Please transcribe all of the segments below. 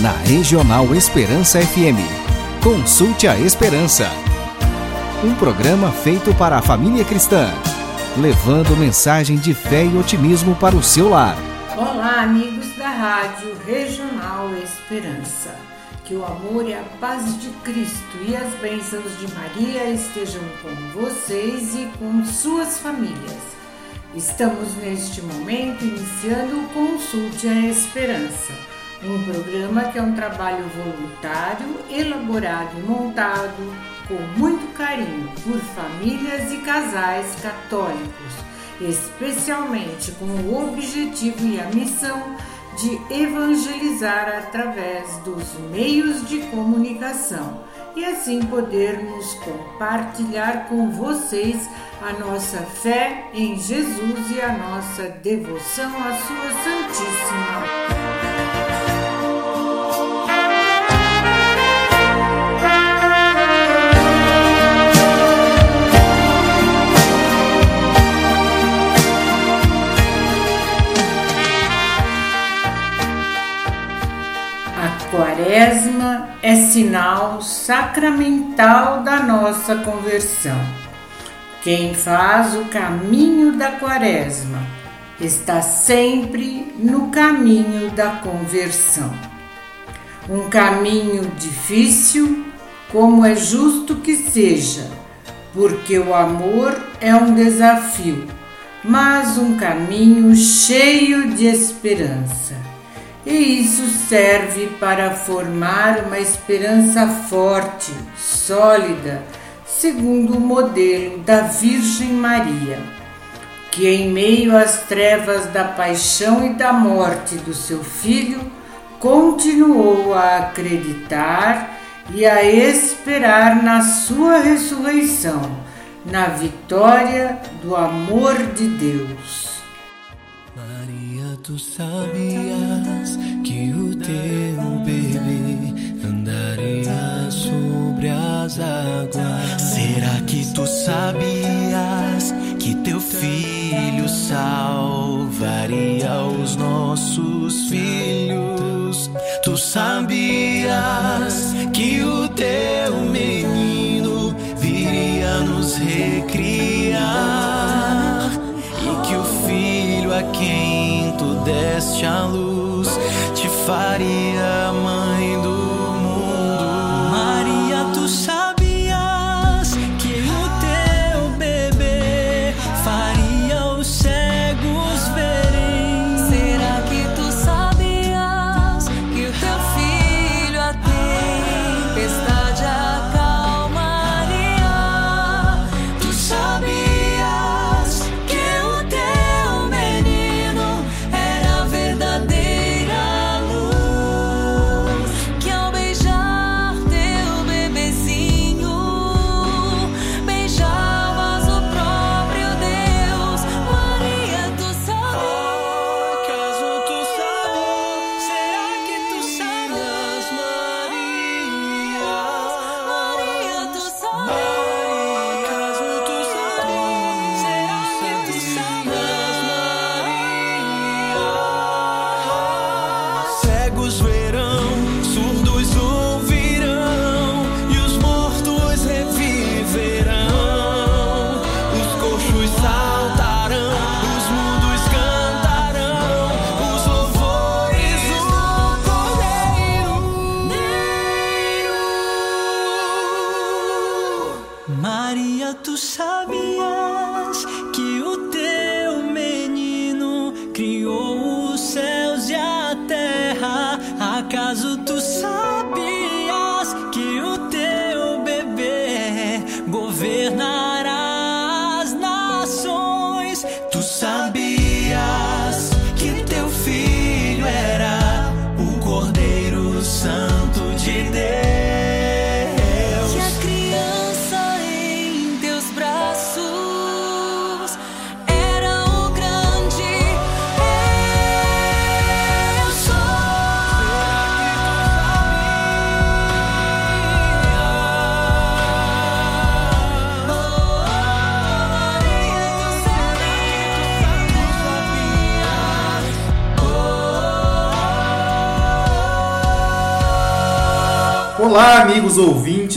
na Regional Esperança FM. Consulte a Esperança. Um programa feito para a família cristã, levando mensagem de fé e otimismo para o seu lar. Olá, amigos da Rádio Regional Esperança. Que o amor e a paz de Cristo e as bênçãos de Maria estejam com vocês e com suas famílias. Estamos neste momento iniciando o Consulte a Esperança, um programa que é um trabalho voluntário, elaborado e montado com muito carinho por famílias e casais católicos, especialmente com o objetivo e a missão de evangelizar através dos meios de comunicação e assim podermos compartilhar com vocês a nossa fé em Jesus e a nossa devoção à Sua Santíssima. É sinal sacramental da nossa conversão. Quem faz o caminho da Quaresma está sempre no caminho da conversão. Um caminho difícil, como é justo que seja, porque o amor é um desafio, mas um caminho cheio de esperança e isso serve para formar uma esperança forte, sólida, segundo o modelo da Virgem Maria, que em meio às trevas da paixão e da morte do seu filho, continuou a acreditar e a esperar na sua ressurreição, na vitória do amor de Deus. Tu sabias teu bebê andaria sobre as águas? Será que tu sabias que teu filho salvaria os nossos filhos? Tu sabias que o teu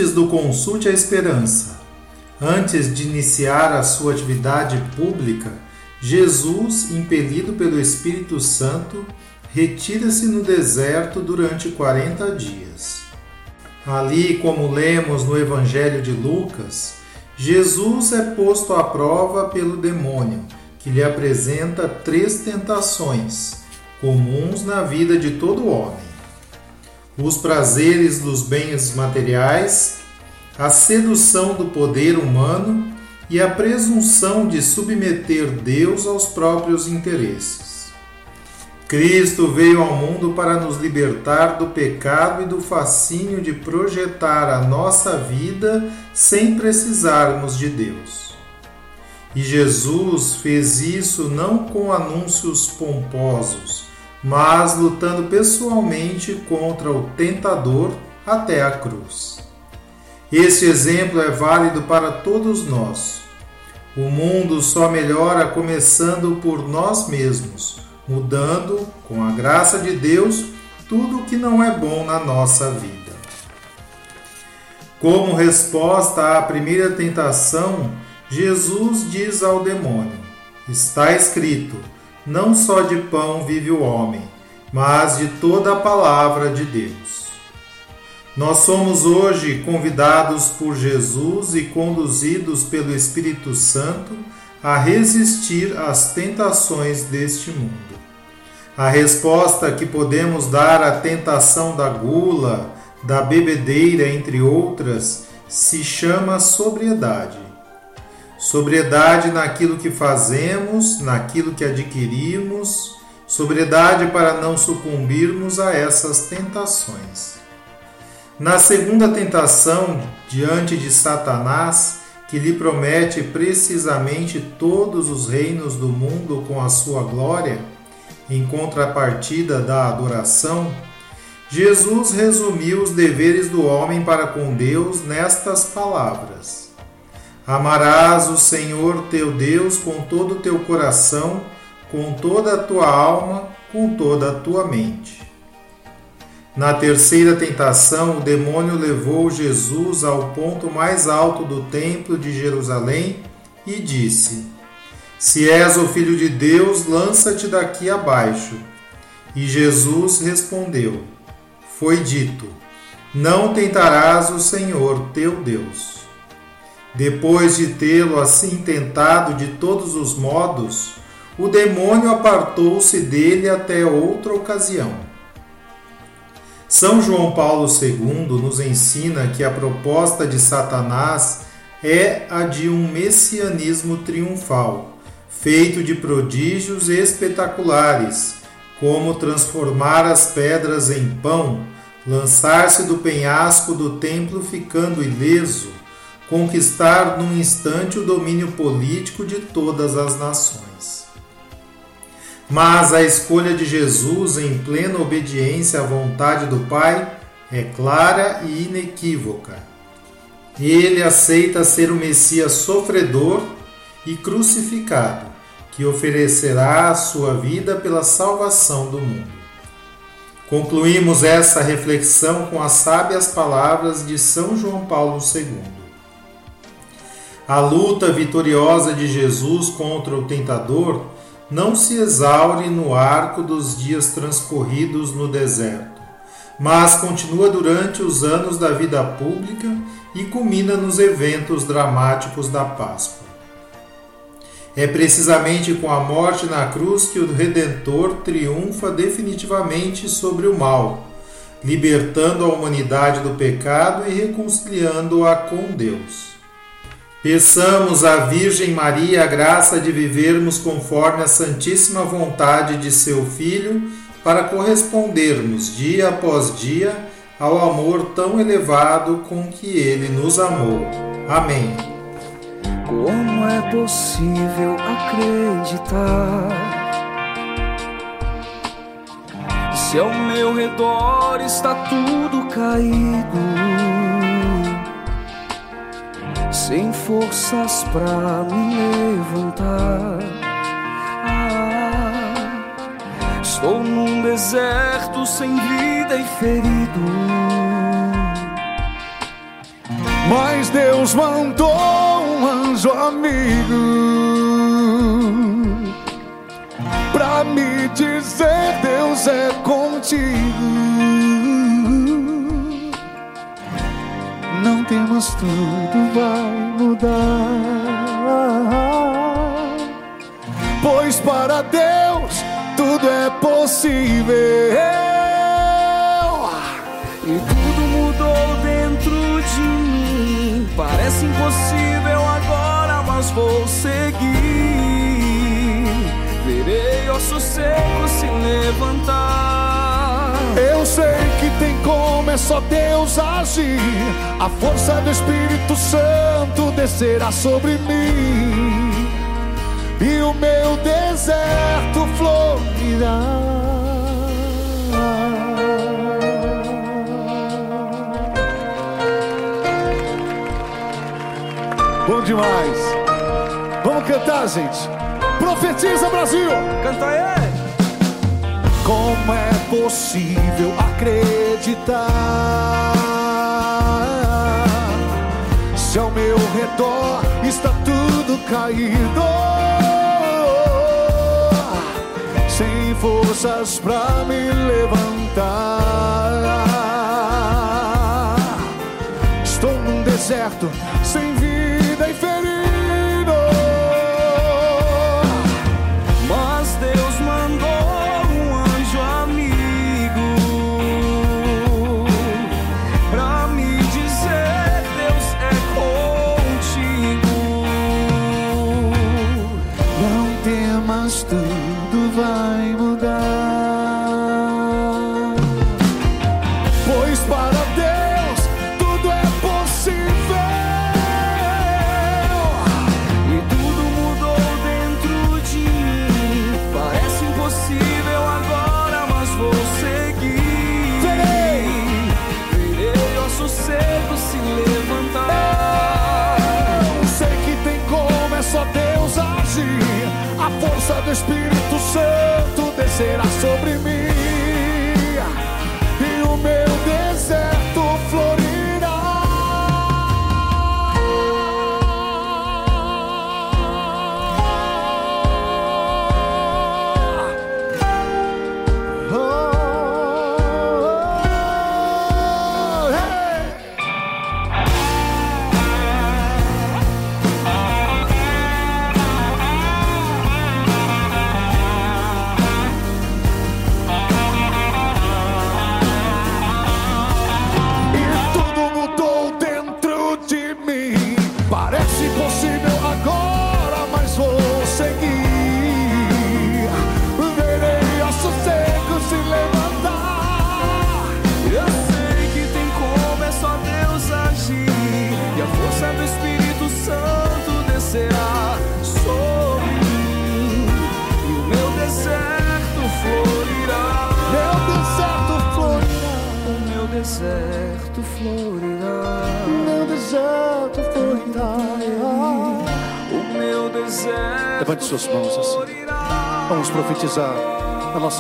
ouvintes do Consulte a Esperança. Antes de iniciar a sua atividade pública, Jesus, impelido pelo Espírito Santo, retira-se no deserto durante 40 dias. Ali, como lemos no Evangelho de Lucas, Jesus é posto à prova pelo demônio, que lhe apresenta três tentações, comuns na vida de todo homem os prazeres dos bens materiais, a sedução do poder humano e a presunção de submeter Deus aos próprios interesses. Cristo veio ao mundo para nos libertar do pecado e do fascínio de projetar a nossa vida sem precisarmos de Deus. E Jesus fez isso não com anúncios pomposos, mas lutando pessoalmente contra o tentador até a cruz. Este exemplo é válido para todos nós. O mundo só melhora começando por nós mesmos, mudando, com a graça de Deus, tudo o que não é bom na nossa vida. Como resposta à primeira tentação, Jesus diz ao demônio: Está escrito não só de pão vive o homem, mas de toda a palavra de Deus. Nós somos hoje convidados por Jesus e conduzidos pelo Espírito Santo a resistir às tentações deste mundo. A resposta que podemos dar à tentação da gula, da bebedeira, entre outras, se chama sobriedade sobriedade naquilo que fazemos, naquilo que adquirimos, sobriedade para não sucumbirmos a essas tentações. Na segunda tentação, diante de Satanás, que lhe promete precisamente todos os reinos do mundo com a sua glória, em contrapartida da adoração, Jesus resumiu os deveres do homem para com Deus nestas palavras: Amarás o Senhor teu Deus com todo o teu coração, com toda a tua alma, com toda a tua mente. Na terceira tentação, o demônio levou Jesus ao ponto mais alto do templo de Jerusalém e disse: Se és o filho de Deus, lança-te daqui abaixo. E Jesus respondeu: Foi dito: Não tentarás o Senhor teu Deus. Depois de tê-lo assim tentado de todos os modos, o demônio apartou-se dele até outra ocasião. São João Paulo II nos ensina que a proposta de Satanás é a de um messianismo triunfal, feito de prodígios espetaculares, como transformar as pedras em pão, lançar-se do penhasco do templo ficando ileso, conquistar num instante o domínio político de todas as nações. Mas a escolha de Jesus em plena obediência à vontade do Pai é clara e inequívoca. Ele aceita ser o Messias sofredor e crucificado, que oferecerá a sua vida pela salvação do mundo. Concluímos essa reflexão com as sábias palavras de São João Paulo II. A luta vitoriosa de Jesus contra o tentador não se exaure no arco dos dias transcorridos no deserto, mas continua durante os anos da vida pública e culmina nos eventos dramáticos da Páscoa. É precisamente com a morte na cruz que o Redentor triunfa definitivamente sobre o mal, libertando a humanidade do pecado e reconciliando-a com Deus. Peçamos à Virgem Maria a graça de vivermos conforme a santíssima vontade de seu Filho, para correspondermos dia após dia ao amor tão elevado com que ele nos amou. Amém. Como é possível acreditar? Se ao meu redor está tudo caído sem forças pra me levantar. Ah, estou num deserto sem vida e ferido. Mas Deus mandou um anjo amigo pra me dizer: Deus é contigo. Não temas, tudo vai mudar. Pois para Deus tudo é possível. E tudo mudou dentro de mim. Parece impossível agora, mas vou seguir. Verei ossos secos se levantar. Eu sei que tem como, é só Deus agir. A força do Espírito Santo descerá sobre mim e o meu deserto florirá. Bom demais. Vamos cantar, gente. Profetiza, Brasil. Canta aí. Como é possível acreditar se ao meu redor está tudo caído? sem forças pra me levantar. Estou num deserto sem vida Espírito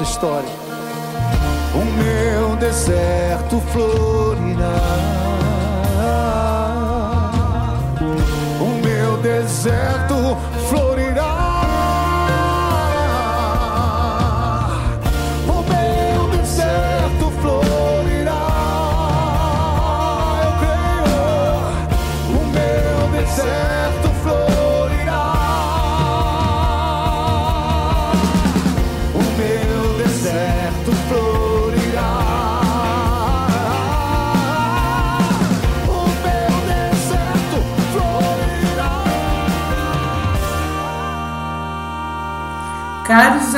nossa história. O meu deserto florirá. O meu deserto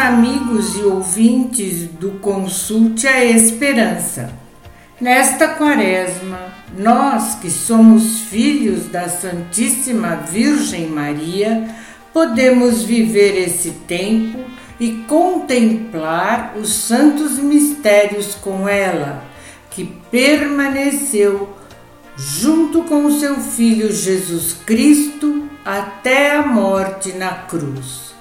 amigos e ouvintes do Consulte a Esperança, nesta quaresma, nós que somos filhos da Santíssima Virgem Maria, podemos viver esse tempo e contemplar os santos mistérios com ela, que permaneceu junto com seu Filho Jesus Cristo até a morte na cruz.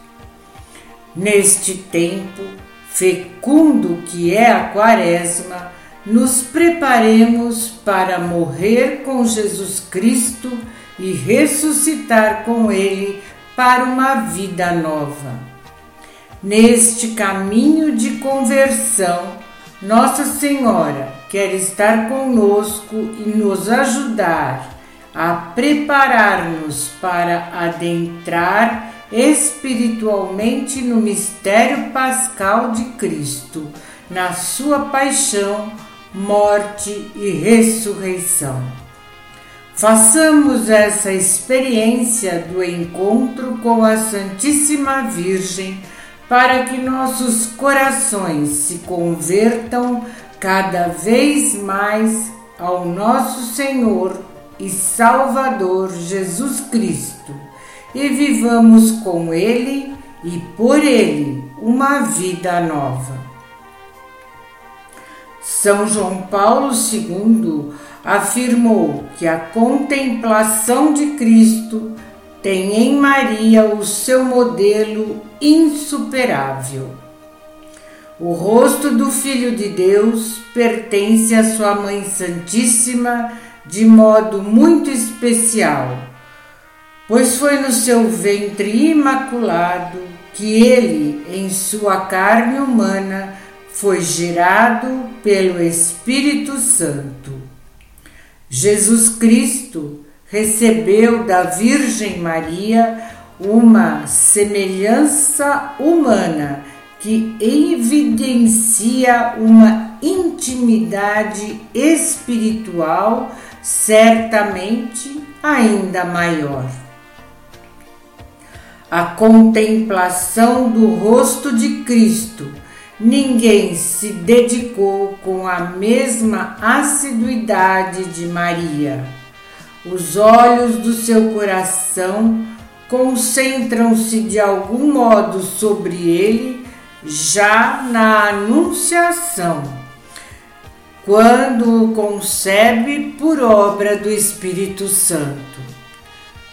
Neste tempo fecundo que é a Quaresma, nos preparemos para morrer com Jesus Cristo e ressuscitar com Ele para uma vida nova. Neste caminho de conversão, Nossa Senhora quer estar conosco e nos ajudar a preparar-nos para adentrar espiritualmente no mistério pascal de Cristo, na sua paixão, morte e ressurreição. Façamos essa experiência do encontro com a Santíssima Virgem para que nossos corações se convertam cada vez mais ao nosso Senhor e Salvador Jesus Cristo e vivamos com Ele e por Ele uma vida nova. São João Paulo II afirmou que a contemplação de Cristo tem em Maria o seu modelo insuperável. O rosto do Filho de Deus pertence à sua Mãe Santíssima de modo muito especial, pois foi no seu ventre imaculado que ele, em sua carne humana, foi gerado pelo Espírito Santo. Jesus Cristo recebeu da Virgem Maria uma semelhança humana que evidencia uma intimidade espiritual certamente ainda maior. A contemplação do rosto de Cristo ninguém se dedicou com a mesma assiduidade de Maria. Os olhos do seu coração concentram-se de algum modo sobre ele já na Anunciação, quando o concebe por obra do Espírito Santo.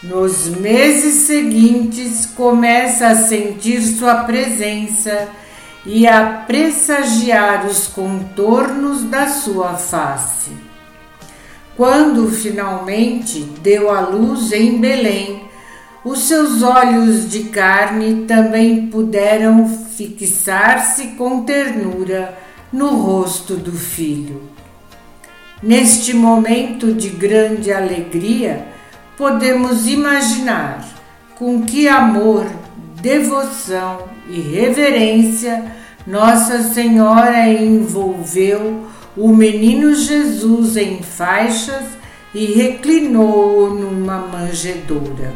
Nos meses seguintes, começa a sentir sua presença e a pressagiar os contornos da sua face. Quando finalmente deu à luz em Belém, os seus olhos de carne também puderam fixar-se com ternura no rosto do filho. Neste momento de grande alegria, podemos imaginar com que amor, devoção e reverência Nossa Senhora envolveu o menino Jesus em faixas e reclinou-o numa manjedoura.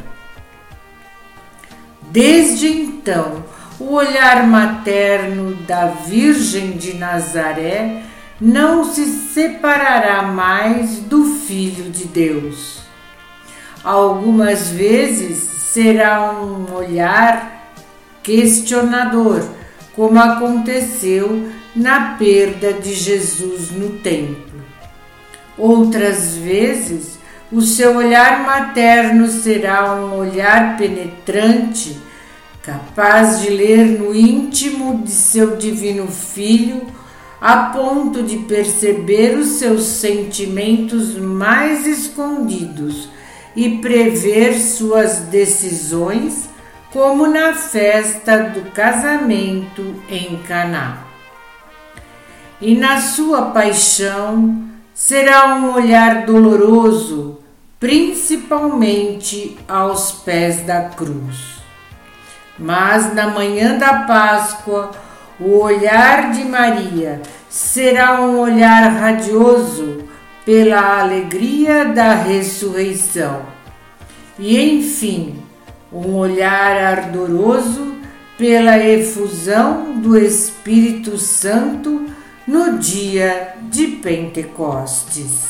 Desde então, o olhar materno da Virgem de Nazaré não se separará mais do Filho de Deus. Algumas vezes será um olhar questionador, como aconteceu na perda de Jesus no templo. Outras vezes, o seu olhar materno será um olhar penetrante, capaz de ler no íntimo de seu divino filho, a ponto de perceber os seus sentimentos mais escondidos e prever suas decisões como na festa do casamento em Caná. E na sua paixão será um olhar doloroso, principalmente aos pés da cruz. Mas na manhã da Páscoa, o olhar de Maria será um olhar radioso pela alegria da ressurreição. E enfim, um olhar ardoroso pela efusão do Espírito Santo no dia de Pentecostes.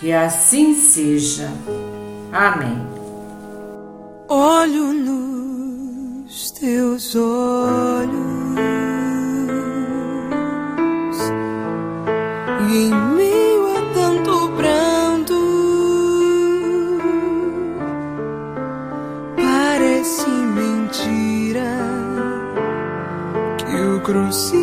Que assim seja. Amém. Olho nos teus olhos que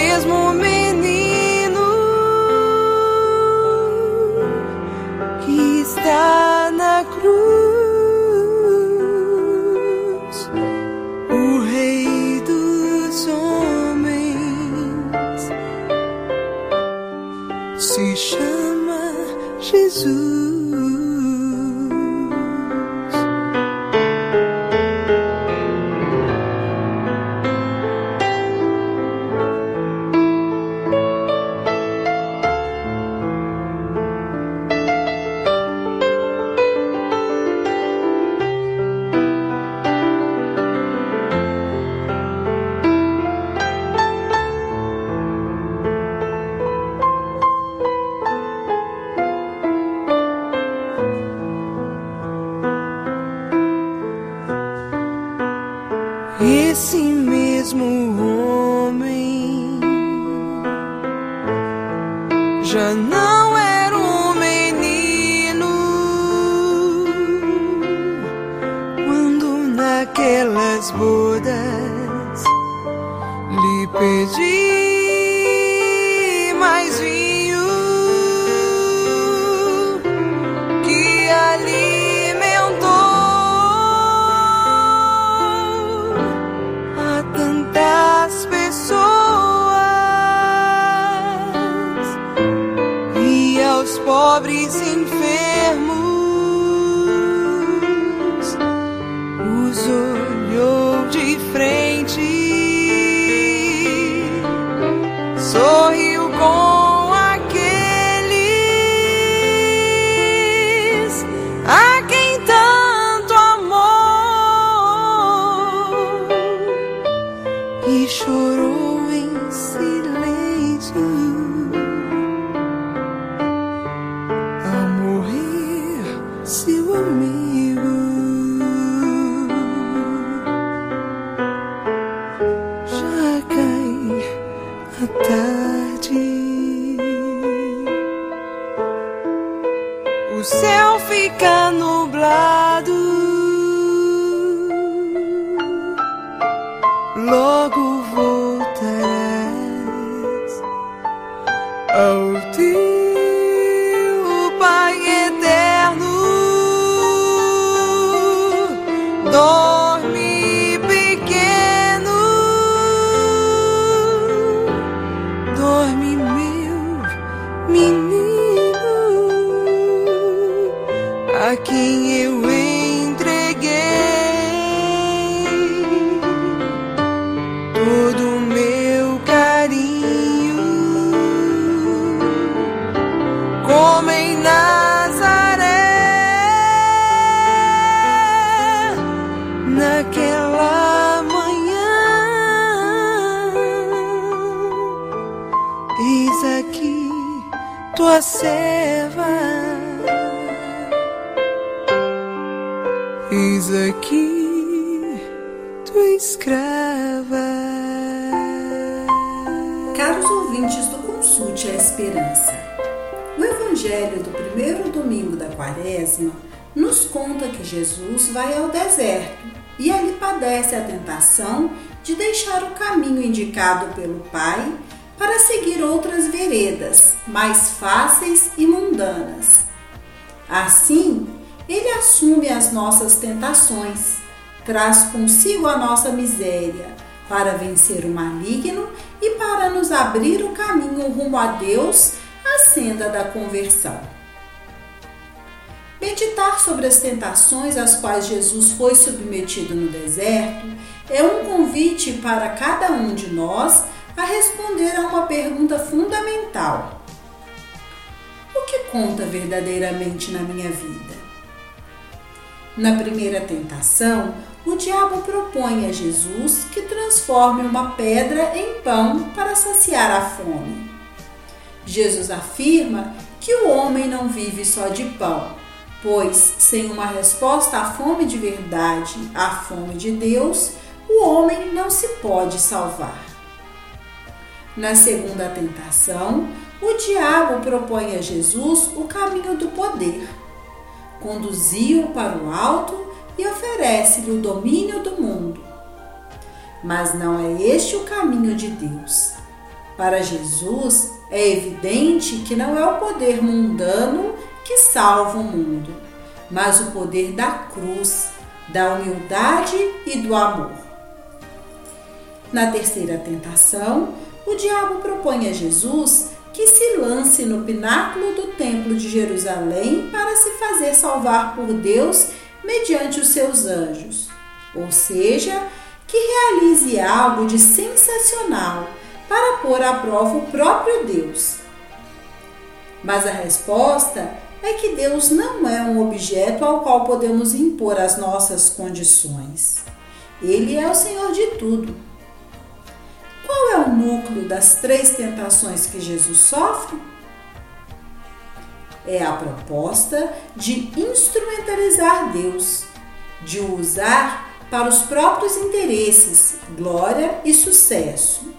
mesmo menino que está. aquelas bodas lhe pedi. o céu fica nublado. escrava. Caros ouvintes do Consulte a Esperança, o Evangelho do primeiro domingo da Quaresma nos conta que Jesus vai ao deserto e ali padece a tentação de deixar o caminho indicado pelo Pai para seguir outras veredas mais fáceis e mundanas. Assim, ele assume as nossas tentações traz consigo a nossa miséria para vencer o maligno e para nos abrir o caminho rumo a Deus, a senda da conversão. Meditar sobre as tentações às quais Jesus foi submetido no deserto é um convite para cada um de nós a responder a uma pergunta fundamental: O que conta verdadeiramente na minha vida? Na primeira tentação, o diabo propõe a Jesus que transforme uma pedra em pão para saciar a fome. Jesus afirma que o homem não vive só de pão, pois sem uma resposta à fome de verdade, à fome de Deus, o homem não se pode salvar. Na segunda tentação, o diabo propõe a Jesus o caminho do poder. Conduziu-o para o alto e oferece-lhe o domínio do mundo. Mas não é este o caminho de Deus. Para Jesus, é evidente que não é o poder mundano que salva o mundo, mas o poder da cruz, da humildade e do amor. Na terceira tentação, o diabo propõe a Jesus que se lance no pináculo do Templo de Jerusalém para se fazer salvar por Deus mediante os seus anjos, ou seja, que realize algo de sensacional para pôr à prova o próprio Deus. Mas a resposta é que Deus não é um objeto ao qual podemos impor as nossas condições. Ele é o Senhor de tudo. Qual é o núcleo das três tentações que Jesus sofre? É a proposta de instrumentalizar Deus, de o usar para os próprios interesses, glória e sucesso,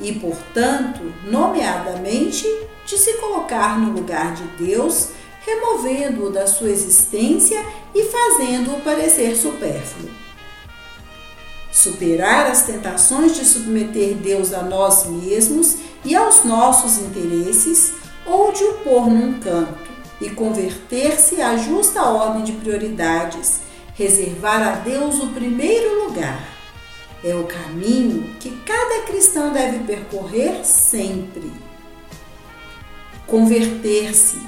e, portanto, nomeadamente, de se colocar no lugar de Deus, removendo-o da sua existência e fazendo-o parecer supérfluo. Superar as tentações de submeter Deus a nós mesmos e aos nossos interesses ou de o pôr num canto e converter-se à justa ordem de prioridades, reservar a Deus o primeiro lugar. É o caminho que cada cristão deve percorrer sempre. Converter-se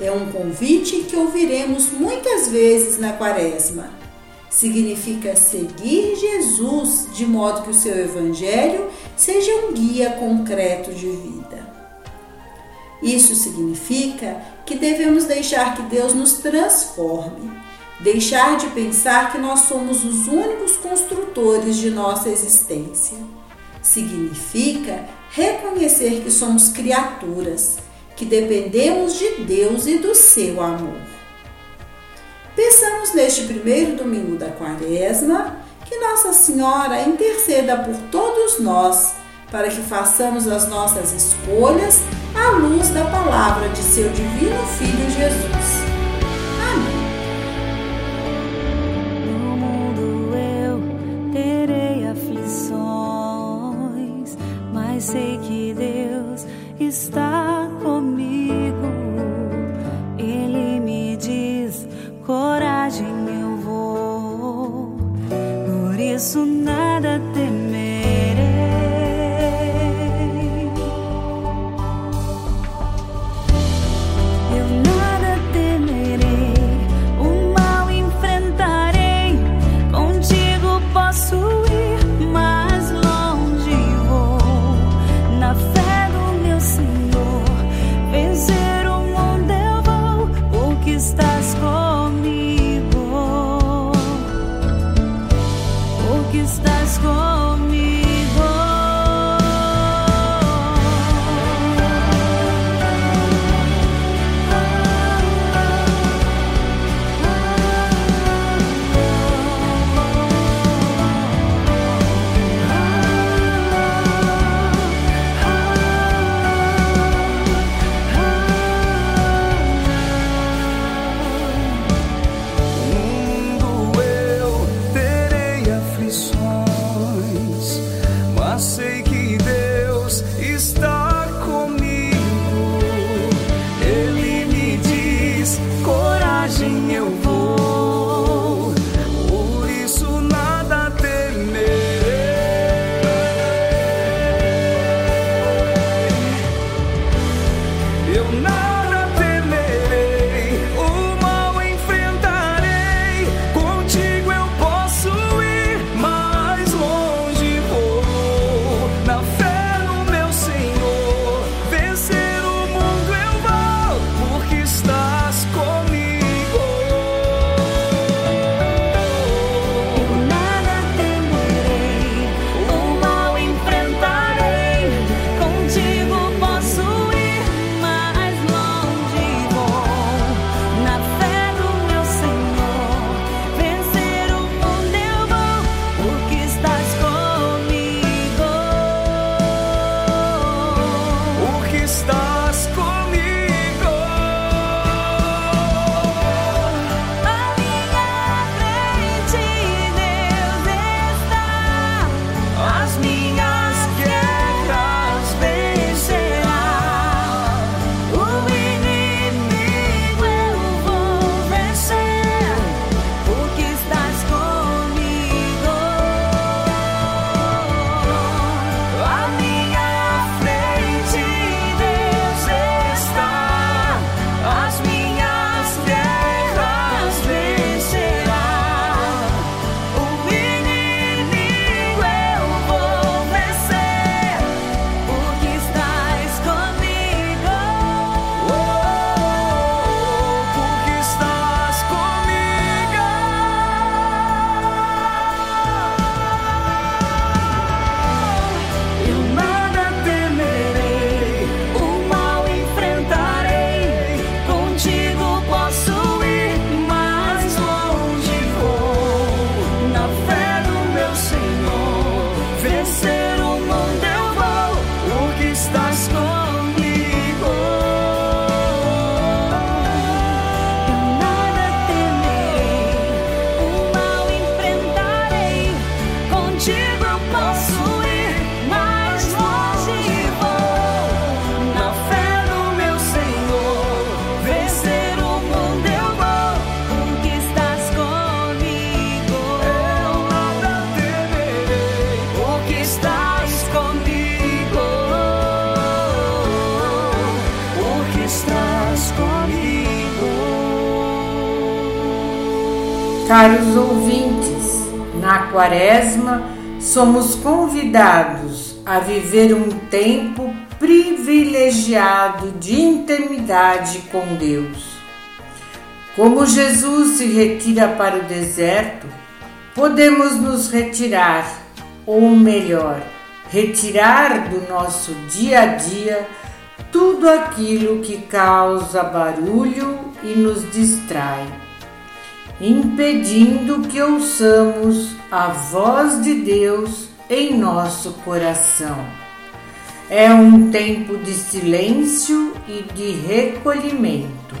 é um convite que ouviremos muitas vezes na Quaresma. Significa seguir Jesus de modo que o seu Evangelho seja um guia concreto de vida. Isso significa que devemos deixar que Deus nos transforme, deixar de pensar que nós somos os únicos construtores de nossa existência. Significa reconhecer que somos criaturas, que dependemos de Deus e do seu amor. Pensamos neste primeiro domingo da quaresma que Nossa Senhora interceda por todos nós para que façamos as nossas escolhas à luz da palavra de seu divino Filho Jesus. Amém. No mundo eu terei aflições, mas sei que Deus está Caros ouvintes, na Quaresma somos convidados a viver um tempo privilegiado de intimidade com Deus. Como Jesus se retira para o deserto, podemos nos retirar, ou melhor, retirar do nosso dia a dia tudo aquilo que causa barulho e nos distrai impedindo que ouçamos a voz de Deus em nosso coração. É um tempo de silêncio e de recolhimento,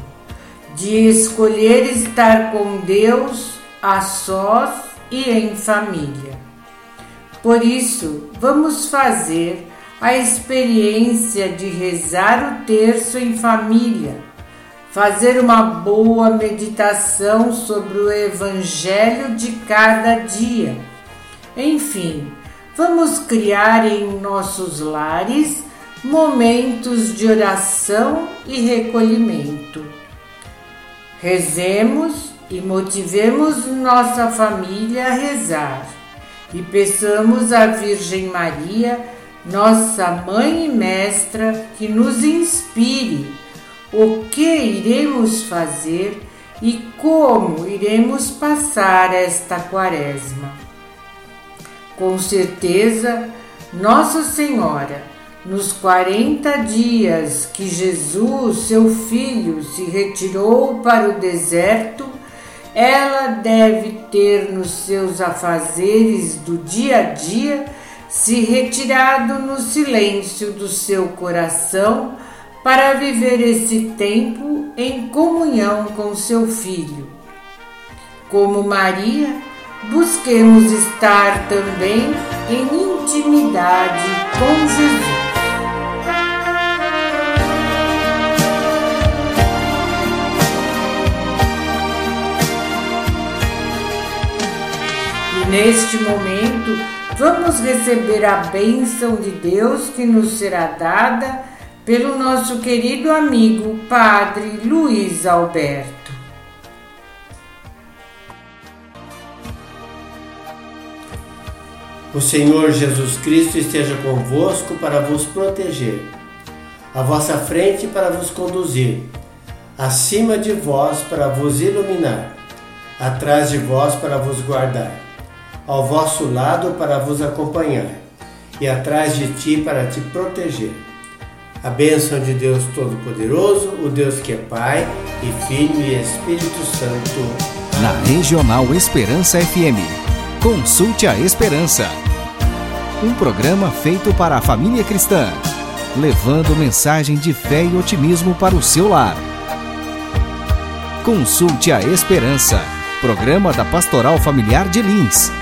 de escolher estar com Deus a sós e em família. Por isso, vamos fazer a experiência de rezar o terço em família fazer uma boa meditação sobre o Evangelho de cada dia. Enfim, vamos criar em nossos lares momentos de oração e recolhimento. Rezemos e motivemos nossa família a rezar e peçamos à Virgem Maria, nossa mãe e mestra, que nos inspire o que iremos fazer e como iremos passar esta quaresma. Com certeza, Nossa Senhora, nos 40 dias que Jesus, seu filho, se retirou para o deserto, ela deve ter nos seus afazeres do dia a dia se retirado no silêncio do seu coração para viver esse tempo em comunhão com seu Filho. Como Maria, busquemos estar também em intimidade com Jesus. Neste momento, vamos receber a bênção de Deus que nos será dada pelo nosso querido amigo Padre Luiz Alberto. O Senhor Jesus Cristo esteja convosco para vos proteger, à vossa frente para vos conduzir, acima de vós para vos iluminar, atrás de vós para vos guardar, ao vosso lado para vos acompanhar, e atrás de ti para te proteger a bênção de Deus Todo-Poderoso, o Deus que é Pai e Filho e Espírito Santo. Na Regional Esperança FM. Consulte a Esperança. Um programa feito para a família cristã, levando mensagem de fé e otimismo para o seu lar. Consulte a Esperança. Programa da Pastoral Familiar de Lins